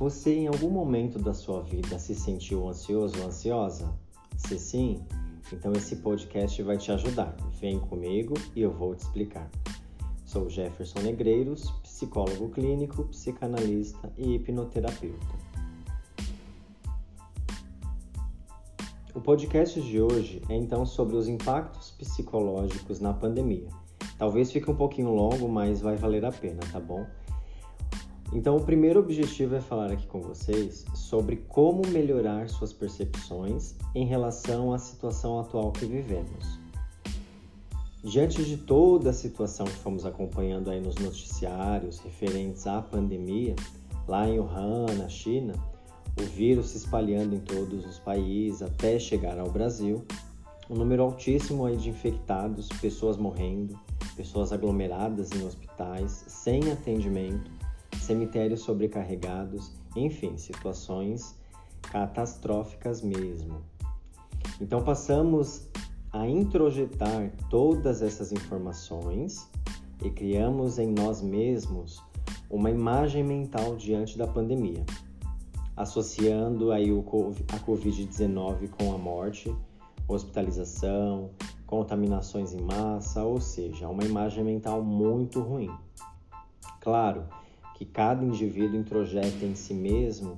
Você em algum momento da sua vida se sentiu ansioso ou ansiosa? Se sim, então esse podcast vai te ajudar. Vem comigo e eu vou te explicar. Sou Jefferson Negreiros, psicólogo clínico, psicanalista e hipnoterapeuta. O podcast de hoje é então sobre os impactos psicológicos na pandemia. Talvez fique um pouquinho longo, mas vai valer a pena, tá bom? Então, o primeiro objetivo é falar aqui com vocês sobre como melhorar suas percepções em relação à situação atual que vivemos. Diante de toda a situação que fomos acompanhando aí nos noticiários referentes à pandemia, lá em Wuhan, na China, o vírus se espalhando em todos os países até chegar ao Brasil, um número altíssimo aí de infectados, pessoas morrendo, pessoas aglomeradas em hospitais, sem atendimento, cemitérios sobrecarregados, enfim, situações catastróficas mesmo. Então passamos a introjetar todas essas informações e criamos em nós mesmos uma imagem mental diante da pandemia, associando aí a COVID-19 com a morte, hospitalização, contaminações em massa, ou seja, uma imagem mental muito ruim. Claro, que cada indivíduo introjeta em si mesmo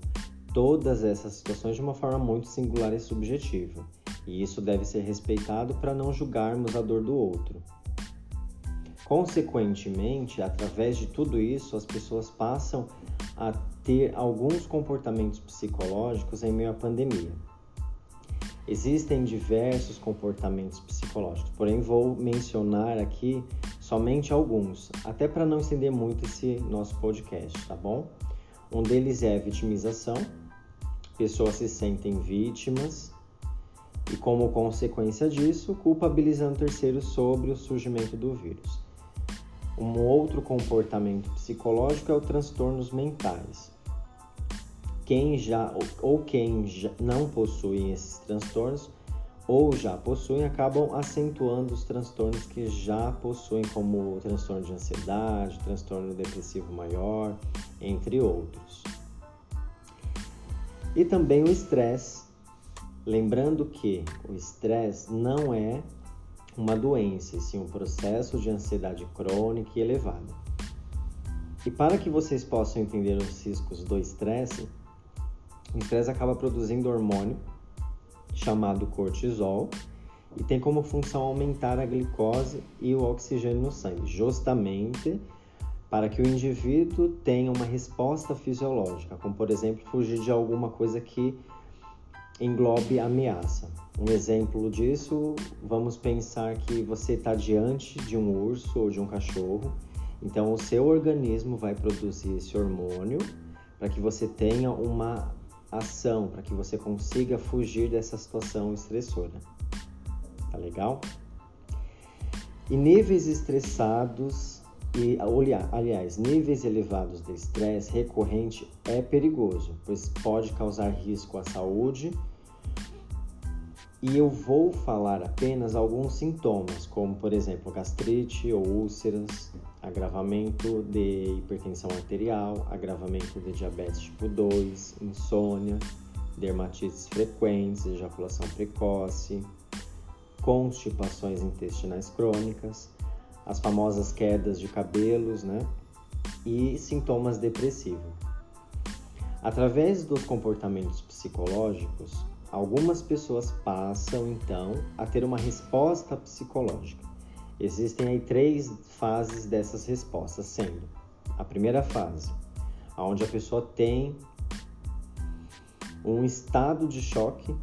todas essas situações de uma forma muito singular e subjetiva, e isso deve ser respeitado para não julgarmos a dor do outro. Consequentemente, através de tudo isso, as pessoas passam a ter alguns comportamentos psicológicos em meio à pandemia. Existem diversos comportamentos psicológicos, porém vou mencionar aqui somente alguns, até para não estender muito esse nosso podcast, tá bom? Um deles é a vitimização. Pessoas se sentem vítimas e, como consequência disso, culpabilizando terceiros sobre o surgimento do vírus. Um outro comportamento psicológico é o transtornos mentais. Quem já ou quem já não possui esses transtornos ou já possuem acabam acentuando os transtornos que já possuem, como transtorno de ansiedade, transtorno depressivo maior, entre outros. E também o estresse. Lembrando que o estresse não é uma doença, e sim um processo de ansiedade crônica e elevada. E para que vocês possam entender os riscos do estresse, o estresse acaba produzindo hormônio chamado cortisol e tem como função aumentar a glicose e o oxigênio no sangue, justamente para que o indivíduo tenha uma resposta fisiológica, como por exemplo fugir de alguma coisa que englobe ameaça. Um exemplo disso, vamos pensar que você está diante de um urso ou de um cachorro, então o seu organismo vai produzir esse hormônio para que você tenha uma ação para que você consiga fugir dessa situação estressora. Tá legal? E níveis estressados e aliás, níveis elevados de estresse recorrente é perigoso, pois pode causar risco à saúde. E eu vou falar apenas alguns sintomas, como por exemplo gastrite ou úlceras, agravamento de hipertensão arterial, agravamento de diabetes tipo 2, insônia, dermatites frequentes, ejaculação precoce, constipações intestinais crônicas, as famosas quedas de cabelos, né? E sintomas depressivos. Através dos comportamentos psicológicos, algumas pessoas passam então a ter uma resposta psicológica Existem aí três fases dessas respostas, sendo a primeira fase, onde a pessoa tem um estado de choque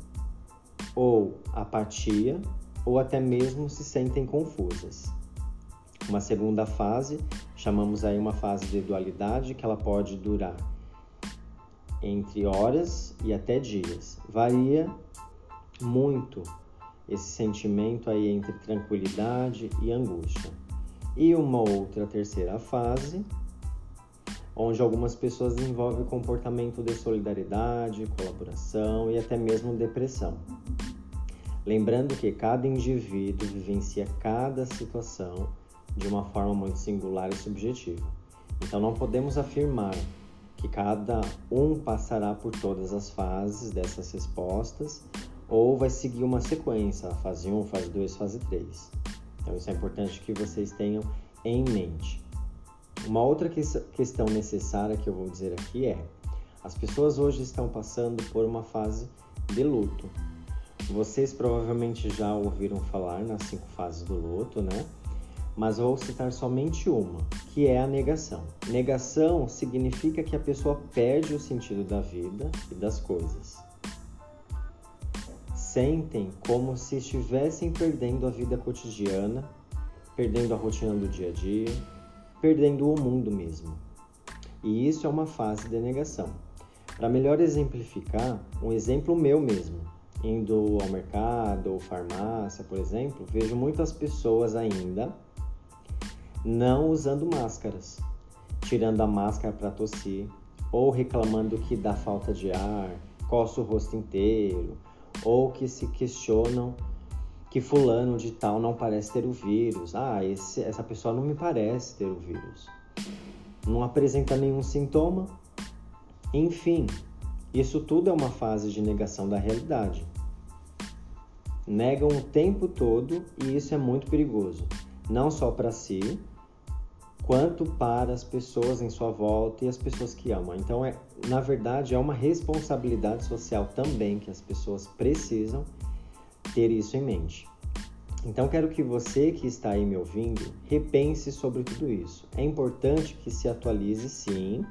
ou apatia ou até mesmo se sentem confusas. Uma segunda fase, chamamos aí uma fase de dualidade, que ela pode durar entre horas e até dias. Varia muito esse sentimento aí entre tranquilidade e angústia. E uma outra terceira fase, onde algumas pessoas desenvolvem comportamento de solidariedade, colaboração e até mesmo depressão. Lembrando que cada indivíduo vivencia cada situação de uma forma muito singular e subjetiva. Então não podemos afirmar que cada um passará por todas as fases dessas respostas ou vai seguir uma sequência, fase 1, fase 2, fase 3. Então isso é importante que vocês tenham em mente. Uma outra questão necessária que eu vou dizer aqui é: as pessoas hoje estão passando por uma fase de luto. Vocês provavelmente já ouviram falar nas cinco fases do luto, né? Mas vou citar somente uma, que é a negação. Negação significa que a pessoa perde o sentido da vida e das coisas. Sentem como se estivessem perdendo a vida cotidiana, perdendo a rotina do dia a dia, perdendo o mundo mesmo. E isso é uma fase de negação. Para melhor exemplificar, um exemplo meu mesmo. Indo ao mercado ou farmácia, por exemplo, vejo muitas pessoas ainda não usando máscaras, tirando a máscara para tossir, ou reclamando que dá falta de ar, coça o rosto inteiro, ou que se questionam que fulano de tal não parece ter o vírus. Ah, esse, essa pessoa não me parece ter o vírus. Não apresenta nenhum sintoma. Enfim, isso tudo é uma fase de negação da realidade. Negam o tempo todo e isso é muito perigoso, não só para si, quanto para as pessoas em sua volta e as pessoas que amam. Então, é, na verdade, é uma responsabilidade social também que as pessoas precisam ter isso em mente. Então, quero que você que está aí me ouvindo repense sobre tudo isso. É importante que se atualize, sim,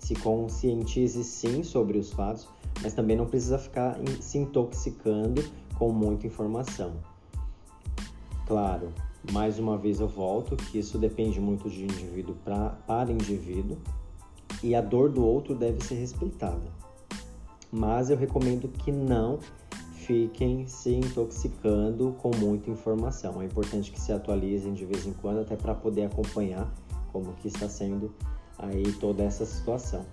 se conscientize, sim, sobre os fatos, mas também não precisa ficar se intoxicando com muita informação. Claro, mais uma vez eu volto que isso depende muito de indivíduo pra, para indivíduo e a dor do outro deve ser respeitada. Mas eu recomendo que não fiquem se intoxicando com muita informação. É importante que se atualizem de vez em quando até para poder acompanhar como que está sendo aí toda essa situação.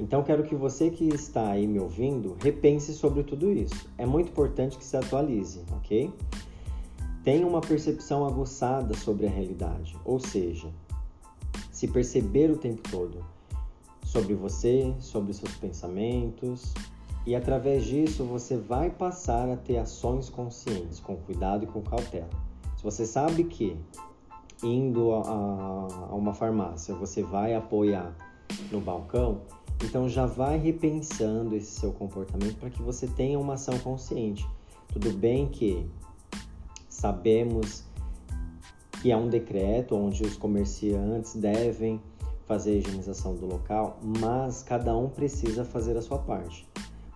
Então quero que você que está aí me ouvindo repense sobre tudo isso. É muito importante que se atualize, ok? Tenha uma percepção aguçada sobre a realidade, ou seja, se perceber o tempo todo sobre você, sobre seus pensamentos, e através disso você vai passar a ter ações conscientes, com cuidado e com cautela. Se você sabe que indo a, a uma farmácia você vai apoiar no balcão, então já vai repensando esse seu comportamento para que você tenha uma ação consciente. Tudo bem que sabemos que é um decreto onde os comerciantes devem fazer a higienização do local, mas cada um precisa fazer a sua parte.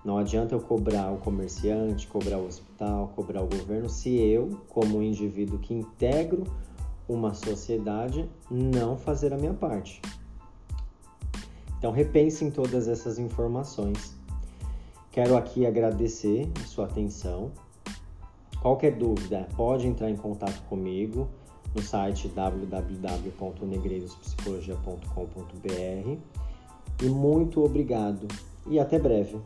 Não adianta eu cobrar o comerciante, cobrar o hospital, cobrar o governo, se eu, como indivíduo que integro uma sociedade, não fazer a minha parte. Então repense em todas essas informações. Quero aqui agradecer a sua atenção. Qualquer dúvida, pode entrar em contato comigo no site www.negreirospsicologia.com.br. E muito obrigado e até breve.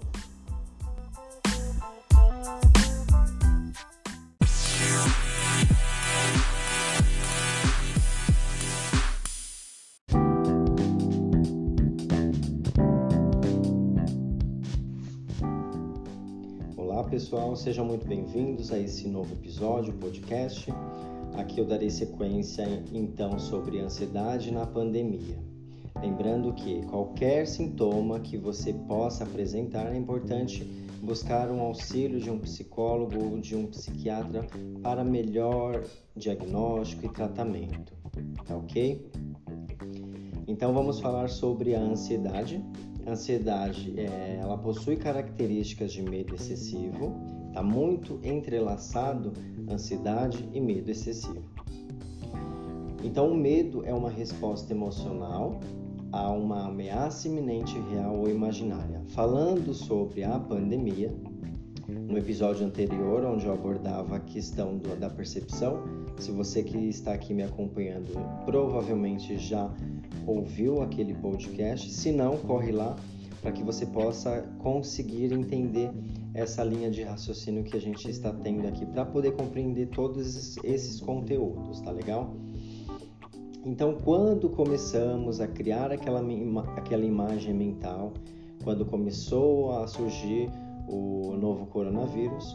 Pessoal, sejam muito bem-vindos a esse novo episódio, podcast. Aqui eu darei sequência então sobre ansiedade na pandemia. Lembrando que qualquer sintoma que você possa apresentar é importante buscar um auxílio de um psicólogo ou de um psiquiatra para melhor diagnóstico e tratamento, tá ok? Então vamos falar sobre a ansiedade, ansiedade, é, ela possui características de medo excessivo, está muito entrelaçado ansiedade e medo excessivo. Então, o medo é uma resposta emocional a uma ameaça iminente, real ou imaginária. Falando sobre a pandemia, no episódio anterior, onde eu abordava a questão do, da percepção, se você que está aqui me acompanhando provavelmente já ouviu aquele podcast. Se não, corre lá para que você possa conseguir entender essa linha de raciocínio que a gente está tendo aqui para poder compreender todos esses conteúdos, tá legal? Então, quando começamos a criar aquela, aquela imagem mental, quando começou a surgir o novo coronavírus,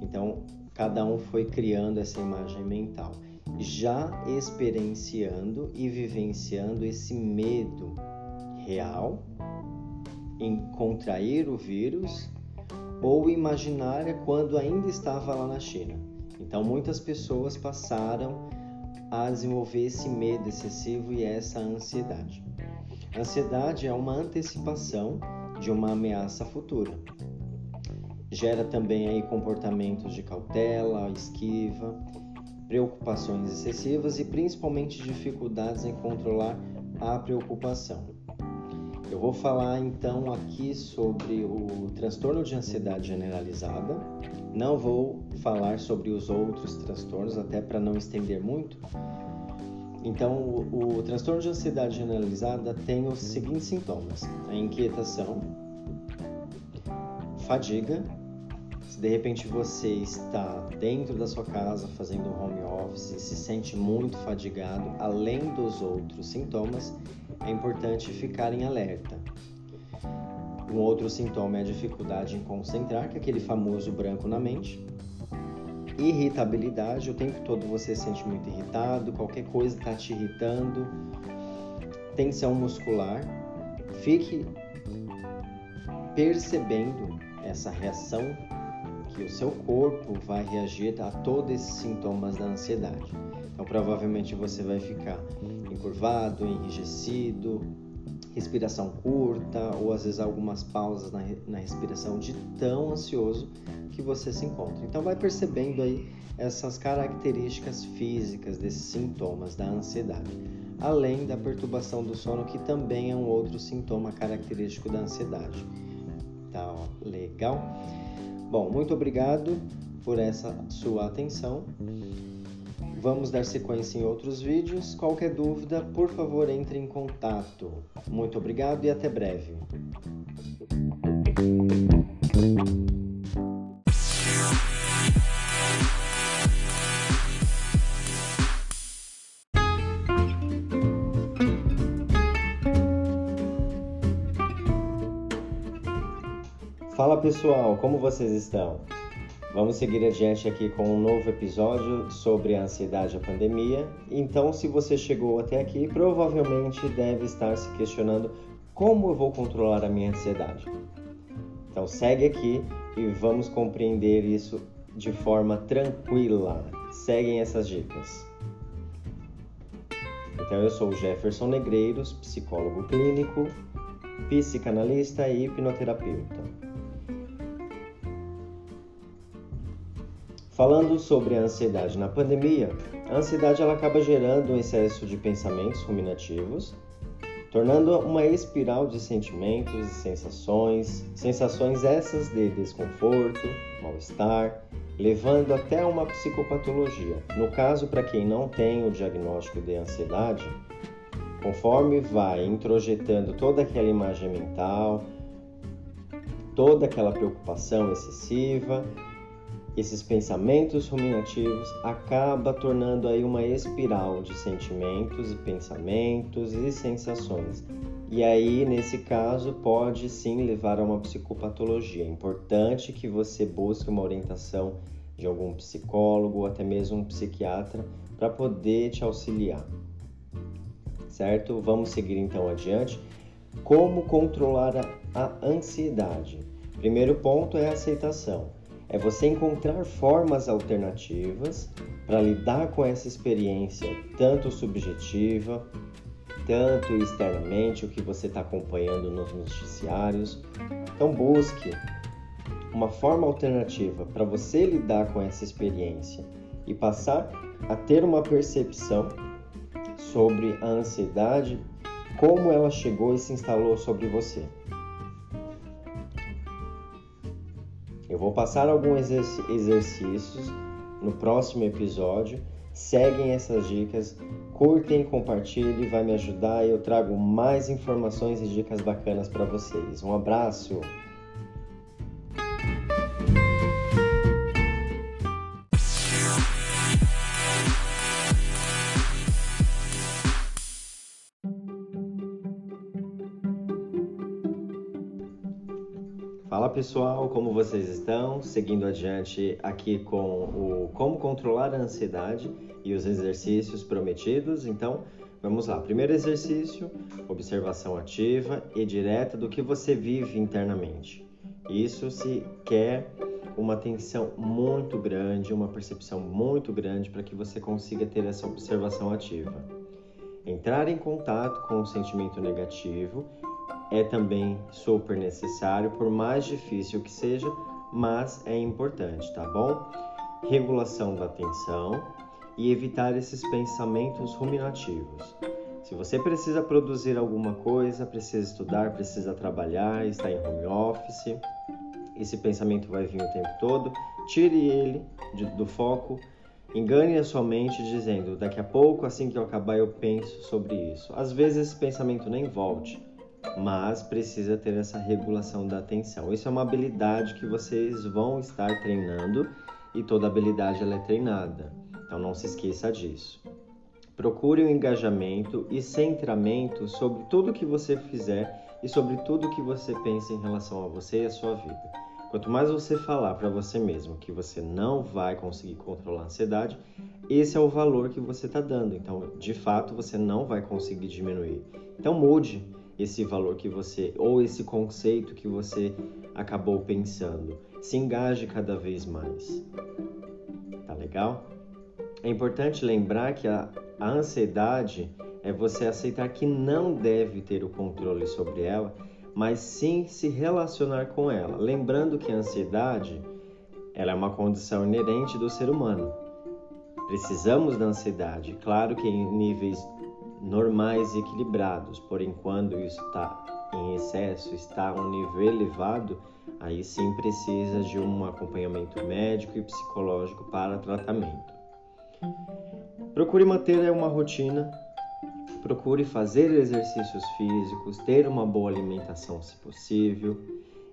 então cada um foi criando essa imagem mental, já experienciando e vivenciando esse medo real em contrair o vírus ou imaginária quando ainda estava lá na China. Então, muitas pessoas passaram a desenvolver esse medo excessivo e essa ansiedade. A ansiedade é uma antecipação de uma ameaça futura. Gera também aí comportamentos de cautela, esquiva, preocupações excessivas e principalmente dificuldades em controlar a preocupação. Eu vou falar então aqui sobre o transtorno de ansiedade generalizada. Não vou falar sobre os outros transtornos, até para não estender muito. Então, o, o transtorno de ansiedade generalizada tem os seguintes sintomas: a inquietação, fadiga. Se de repente você está dentro da sua casa fazendo home office e se sente muito fadigado, além dos outros sintomas, é importante ficar em alerta. Um outro sintoma é a dificuldade em concentrar, que é aquele famoso branco na mente. Irritabilidade, o tempo todo você se sente muito irritado, qualquer coisa está te irritando. Tensão muscular, fique percebendo essa reação que o seu corpo vai reagir a todos esses sintomas da ansiedade. Então, provavelmente você vai ficar encurvado, enrijecido, respiração curta ou às vezes algumas pausas na, na respiração de tão ansioso que você se encontra. Então, vai percebendo aí essas características físicas desses sintomas da ansiedade, além da perturbação do sono, que também é um outro sintoma característico da ansiedade. Tá ó, legal? Bom, muito obrigado por essa sua atenção. Vamos dar sequência em outros vídeos. Qualquer dúvida, por favor, entre em contato. Muito obrigado e até breve. Fala pessoal, como vocês estão? Vamos seguir adiante aqui com um novo episódio sobre a ansiedade e a pandemia. Então, se você chegou até aqui, provavelmente deve estar se questionando como eu vou controlar a minha ansiedade. Então, segue aqui e vamos compreender isso de forma tranquila. Seguem essas dicas. Então, eu sou Jefferson Negreiros, psicólogo clínico, psicanalista e hipnoterapeuta. Falando sobre a ansiedade na pandemia, a ansiedade ela acaba gerando um excesso de pensamentos ruminativos, tornando uma espiral de sentimentos e sensações, sensações essas de desconforto, mal-estar, levando até uma psicopatologia. No caso, para quem não tem o diagnóstico de ansiedade, conforme vai introjetando toda aquela imagem mental, toda aquela preocupação excessiva, esses pensamentos ruminativos acaba tornando aí uma espiral de sentimentos e pensamentos e sensações. E aí, nesse caso, pode sim levar a uma psicopatologia. É importante que você busque uma orientação de algum psicólogo ou até mesmo um psiquiatra para poder te auxiliar. Certo? Vamos seguir então adiante. Como controlar a, ansiedade? Primeiro ponto é a aceitação é você encontrar formas alternativas para lidar com essa experiência, tanto subjetiva, tanto externamente, o que você está acompanhando nos noticiários. Então, busque uma forma alternativa para você lidar com essa experiência e passar a ter uma percepção sobre a ansiedade, como ela chegou e se instalou sobre você. Vou passar alguns exercícios no próximo episódio. Seguem essas dicas, curtem, compartilhem, vai me ajudar e eu trago mais informações e dicas bacanas para vocês. Um abraço! Pessoal, como vocês estão? Seguindo adiante aqui com o como controlar a ansiedade e os exercícios prometidos. Então, vamos lá. Primeiro exercício: observação ativa e direta do que você vive internamente. Isso se quer uma atenção muito grande, uma percepção muito grande para que você consiga ter essa observação ativa. Entrar em contato com o sentimento negativo é também super necessário, por mais difícil que seja, mas é importante, tá bom? Regulação da atenção e evitar esses pensamentos ruminativos. Se você precisa produzir alguma coisa, precisa estudar, precisa trabalhar, está em home office, esse pensamento vai vir o tempo todo, tire ele de, do foco, engane a sua mente dizendo: daqui a pouco, assim que eu acabar, eu penso sobre isso. Às vezes esse pensamento nem volte, mas precisa ter essa regulação da atenção. Isso é uma habilidade que vocês vão estar treinando e toda habilidade ela é treinada. Então não se esqueça disso. Procure o um engajamento e centramento sobre tudo que você fizer e sobre tudo que você pensa em relação a você e a sua vida. Quanto mais você falar para você mesmo que você não vai conseguir controlar a ansiedade, esse é o valor que você está dando. Então, de fato, você não vai conseguir diminuir. Então, mude esse valor que você ou esse conceito que você acabou pensando. Se engaje cada vez mais. Tá legal? É importante lembrar que a, a ansiedade é você aceitar que não deve ter o controle sobre ela, mas sim se relacionar com ela. Lembrando que a ansiedade ela é uma condição inerente do ser humano. Precisamos da ansiedade, claro que em níveis normais e equilibrados, porém quando isso está em excesso, está a um nível elevado, aí sim precisa de um acompanhamento médico e psicológico para tratamento. Procure manter uma rotina, procure fazer exercícios físicos, ter uma boa alimentação se possível,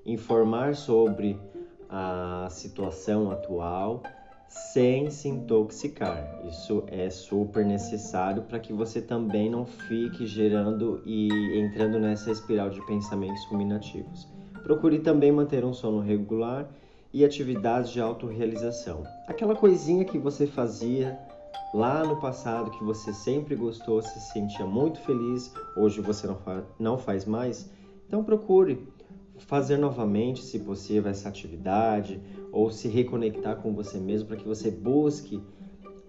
informar sobre a situação atual sem se intoxicar. Isso é super necessário para que você também não fique gerando e entrando nessa espiral de pensamentos ruminativos. Procure também manter um sono regular e atividades de autorrealização. Aquela coisinha que você fazia lá no passado que você sempre gostou, se sentia muito feliz, hoje você não, não faz mais, então procure fazer novamente, se possível, essa atividade ou se reconectar com você mesmo para que você busque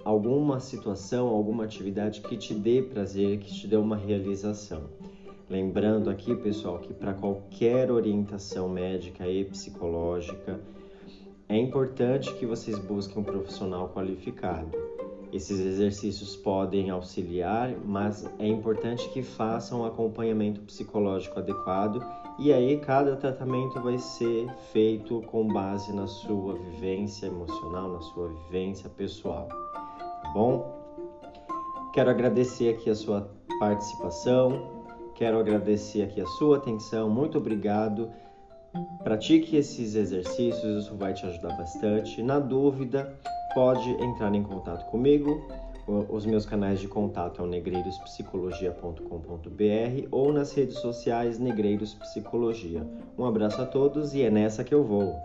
alguma situação, alguma atividade que te dê prazer, que te dê uma realização. Lembrando aqui, pessoal, que para qualquer orientação médica e psicológica, é importante que vocês busquem um profissional qualificado. Esses exercícios podem auxiliar, mas é importante que façam um acompanhamento psicológico adequado e aí cada tratamento vai ser feito com base na sua vivência emocional, na sua vivência pessoal. Tá bom? Quero agradecer aqui a sua participação, quero agradecer aqui a sua atenção. Muito obrigado. Pratique esses exercícios, isso vai te ajudar bastante. Na dúvida, pode entrar em contato comigo. Os meus canais de contato é negreirospsicologia.com.br ou nas redes sociais Negreiros Psicologia. Um abraço a todos e é nessa que eu vou.